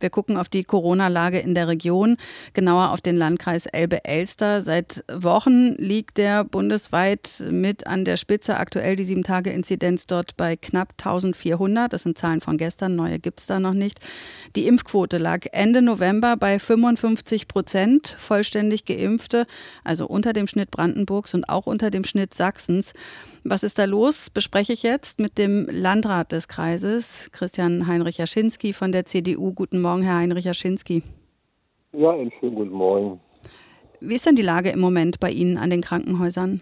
Wir gucken auf die Corona-Lage in der Region, genauer auf den Landkreis Elbe-Elster. Seit Wochen liegt der bundesweit mit an der Spitze. Aktuell die Sieben-Tage-Inzidenz dort bei knapp 1400. Das sind Zahlen von gestern, neue gibt es da noch nicht. Die Impfquote lag Ende November bei 55 Prozent vollständig Geimpfte, also unter dem Schnitt Brandenburgs und auch unter dem Schnitt Sachsens. Was ist da los? Bespreche ich jetzt mit dem Landrat des Kreises, Christian Heinrich Jaschinski von der CDU. Guten Morgen, Herr Heinrich Jaschinski. Ja, einen schönen guten Morgen. Wie ist denn die Lage im Moment bei Ihnen an den Krankenhäusern?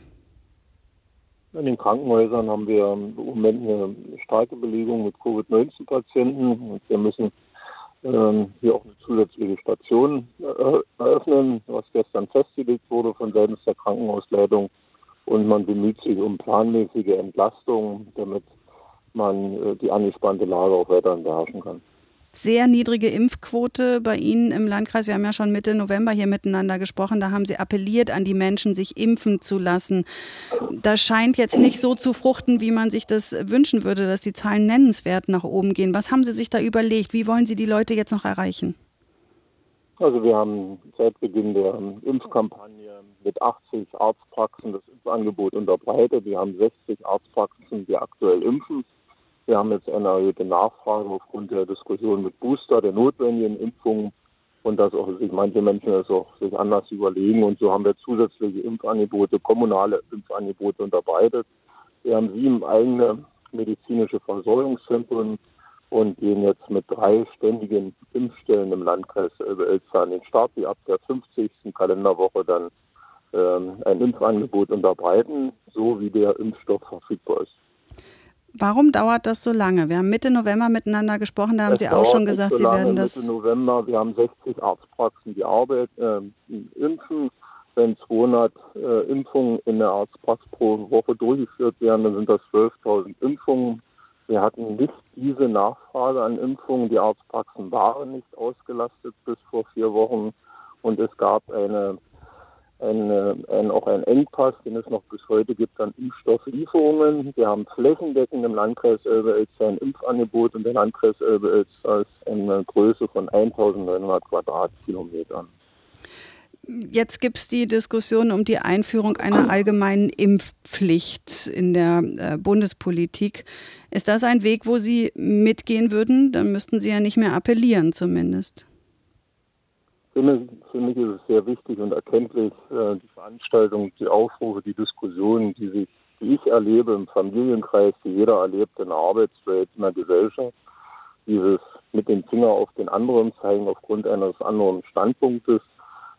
In den Krankenhäusern haben wir im Moment eine starke Belegung mit Covid-19-Patienten. Wir müssen ähm, hier auch eine zusätzliche Station äh, eröffnen, was gestern festgelegt wurde von seitens der Krankenhausleitung. Und man bemüht sich um planmäßige Entlastung, damit man äh, die angespannte Lage auch weiter beherrschen kann sehr niedrige Impfquote bei Ihnen im Landkreis. Wir haben ja schon Mitte November hier miteinander gesprochen. Da haben Sie appelliert an die Menschen, sich impfen zu lassen. Das scheint jetzt nicht so zu fruchten, wie man sich das wünschen würde, dass die Zahlen nennenswert nach oben gehen. Was haben Sie sich da überlegt? Wie wollen Sie die Leute jetzt noch erreichen? Also wir haben seit Beginn der Impfkampagne mit 80 Arztpraxen das Impfangebot unterbreitet. Wir haben 60 Arztpraxen, die aktuell impfen. Wir haben jetzt eine erhöhte Nachfrage aufgrund der Diskussion mit Booster, der notwendigen Impfungen und dass auch sich manche Menschen das auch sich anders überlegen. Und so haben wir zusätzliche Impfangebote, kommunale Impfangebote unterbreitet. Wir haben sieben eigene medizinische Versorgungszentren und gehen jetzt mit drei ständigen Impfstellen im Landkreis Elbe-Elster an den Start, die ab der 50. Kalenderwoche dann ähm, ein Impfangebot unterbreiten, so wie der Impfstoff verfügbar ist. Warum dauert das so lange? Wir haben Mitte November miteinander gesprochen, da haben es Sie auch schon gesagt, so Sie werden das. Mitte November, wir haben 60 Arztpraxen, die Arbeit, äh, impfen. Wenn 200 äh, Impfungen in der Arztpraxis pro Woche durchgeführt werden, dann sind das 12.000 Impfungen. Wir hatten nicht diese Nachfrage an Impfungen. Die Arztpraxen waren nicht ausgelastet bis vor vier Wochen und es gab eine ein, ein, auch ein Engpass, den es noch bis heute gibt an Impfstofflieferungen. Wir haben flächendeckend im Landkreis Elbe-Elster ein Impfangebot und der Landkreis Elbe-Elster ist eine Größe von 1900 Quadratkilometern. Jetzt gibt es die Diskussion um die Einführung einer allgemeinen Impfpflicht in der äh, Bundespolitik. Ist das ein Weg, wo Sie mitgehen würden? Dann müssten Sie ja nicht mehr appellieren zumindest. Mich, für mich ist es sehr wichtig und erkenntlich, äh, die Veranstaltung, die Aufrufe, die Diskussionen, die sich, die ich erlebe im Familienkreis, die jeder erlebt in der Arbeitswelt, in der Gesellschaft, dieses mit dem Finger auf den anderen zeigen aufgrund eines anderen Standpunktes,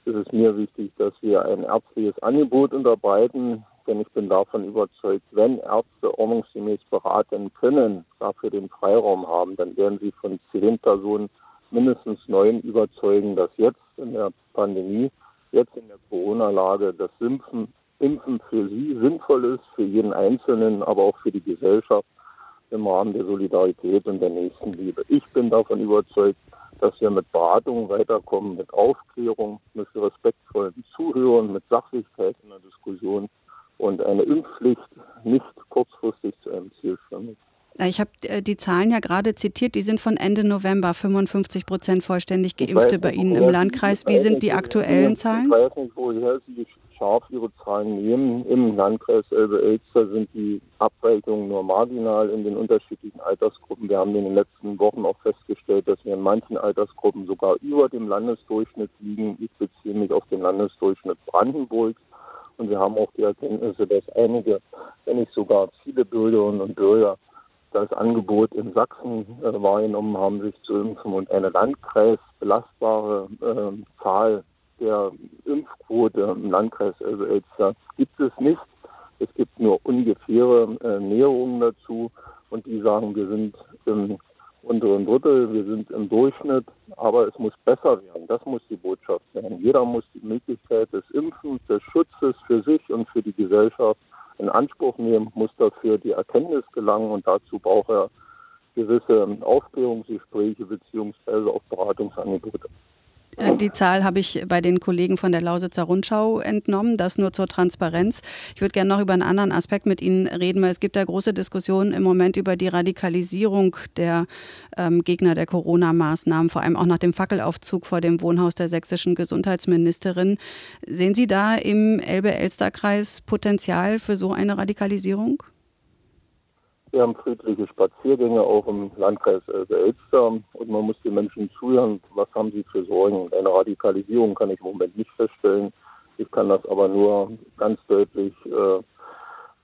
ist es mir wichtig, dass wir ein ärztliches Angebot unterbreiten, denn ich bin davon überzeugt, wenn Ärzte ordnungsgemäß beraten können, dafür den Freiraum haben, dann werden sie von zehn Personen mindestens neun überzeugen, dass jetzt in der Pandemie, jetzt in der Corona-Lage das Impfen, Impfen für sie sinnvoll ist, für jeden Einzelnen, aber auch für die Gesellschaft im Rahmen der Solidarität und der Nächstenliebe. Ich bin davon überzeugt, dass wir mit Beratung weiterkommen, mit Aufklärung, mit respektvollen Zuhören, mit Sachlichkeit in der Diskussion und eine Impfpflicht nicht kurzfristig zu einem Ziel führen. Äh, ich habe äh, die Zahlen ja gerade zitiert, die sind von Ende November, 55 Prozent vollständig Geimpfte bei Ihnen im Landkreis. Wie sind die aktuellen Zahlen? Ich weiß nicht, woher Sie scharf Ihre Zahlen nehmen. Im Landkreis Elbe-Elster sind die Abweichungen nur marginal in den unterschiedlichen Altersgruppen. Wir haben in den letzten Wochen auch festgestellt, dass wir in manchen Altersgruppen sogar über dem Landesdurchschnitt liegen. Ich beziehe mich auf den Landesdurchschnitt Brandenburg. Und wir haben auch die Erkenntnisse, dass einige, wenn nicht sogar viele Bürgerinnen und Bürger das Angebot in Sachsen äh, wahrgenommen haben, sich zu impfen und eine landkreisbelastbare äh, Zahl der Impfquote im Landkreis Elbe-Elster gibt es nicht. Es gibt nur ungefähre äh, Näherungen dazu und die sagen, wir sind im unteren Drittel, wir sind im Durchschnitt, aber es muss besser werden. Das muss die Botschaft sein. Jeder muss die Möglichkeit des Impfens, des Schutzes für sich und für die Gesellschaft in Anspruch nehmen, muss dafür die Erkenntnis gelangen und dazu braucht er gewisse Aufklärungsgespräche beziehungsweise auch Beratungsangebote. Äh, Die Zahl habe ich bei den Kollegen von der Lausitzer Rundschau entnommen. Das nur zur Transparenz. Ich würde gerne noch über einen anderen Aspekt mit Ihnen reden, weil es gibt ja große Diskussionen im Moment über die Radikalisierung der ähm, Gegner der Corona-Maßnahmen, vor allem auch nach dem Fackelaufzug vor dem Wohnhaus der sächsischen Gesundheitsministerin. Sehen Sie da im Elbe-Elster-Kreis Potenzial für so eine Radikalisierung? Wir haben friedliche Spaziergänge auch im Landkreis Elbe-Elster und man muss den Menschen zuhören, was haben sie für Sorgen. Eine Radikalisierung kann ich im Moment nicht feststellen. Ich kann das aber nur ganz deutlich äh,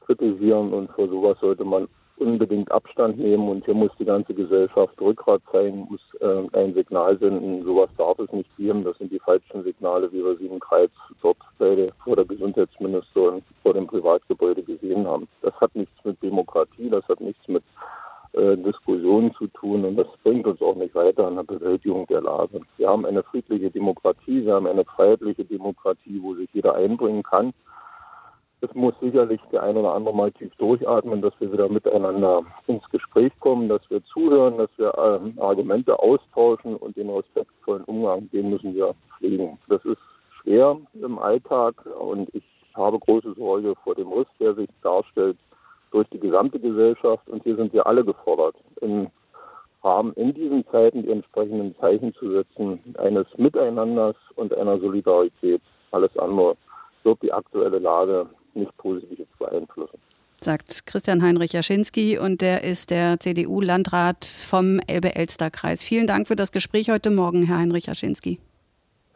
kritisieren und vor sowas sollte man unbedingt Abstand nehmen und hier muss die ganze Gesellschaft Rückgrat zeigen, muss äh, ein Signal senden. Sowas darf es nicht geben. Das sind die falschen Signale, wie wir sie im Kreis dort beide vor der Gesundheitsministerin vor dem Privatgebäude gesehen haben. Das hat nichts mit Demokratie, das hat nichts mit äh, Diskussionen zu tun und das bringt uns auch nicht weiter an der Bewältigung der Lage. Wir haben eine friedliche Demokratie, wir haben eine freiheitliche Demokratie, wo sich jeder einbringen kann. Es muss sicherlich der ein oder andere mal tief durchatmen, dass wir wieder miteinander ins Gespräch kommen, dass wir zuhören, dass wir ähm, Argumente austauschen und den respektvollen Umgang, den müssen wir pflegen. Das ist schwer im Alltag und ich habe große Sorge vor dem Riss, der sich darstellt durch die gesamte Gesellschaft und hier sind wir alle gefordert, im Rahmen in diesen Zeiten die entsprechenden Zeichen zu setzen, eines Miteinanders und einer Solidarität. Alles andere wird die aktuelle Lage nicht positiv beeinflussen. Sagt Christian Heinrich Jaschinski und der ist der CDU-Landrat vom Elbe-Elster-Kreis. Vielen Dank für das Gespräch heute Morgen, Herr Heinrich Jaschinski.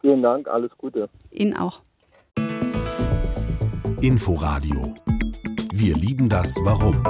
Vielen Dank, alles Gute. Ihnen auch. Inforadio. Wir lieben das Warum.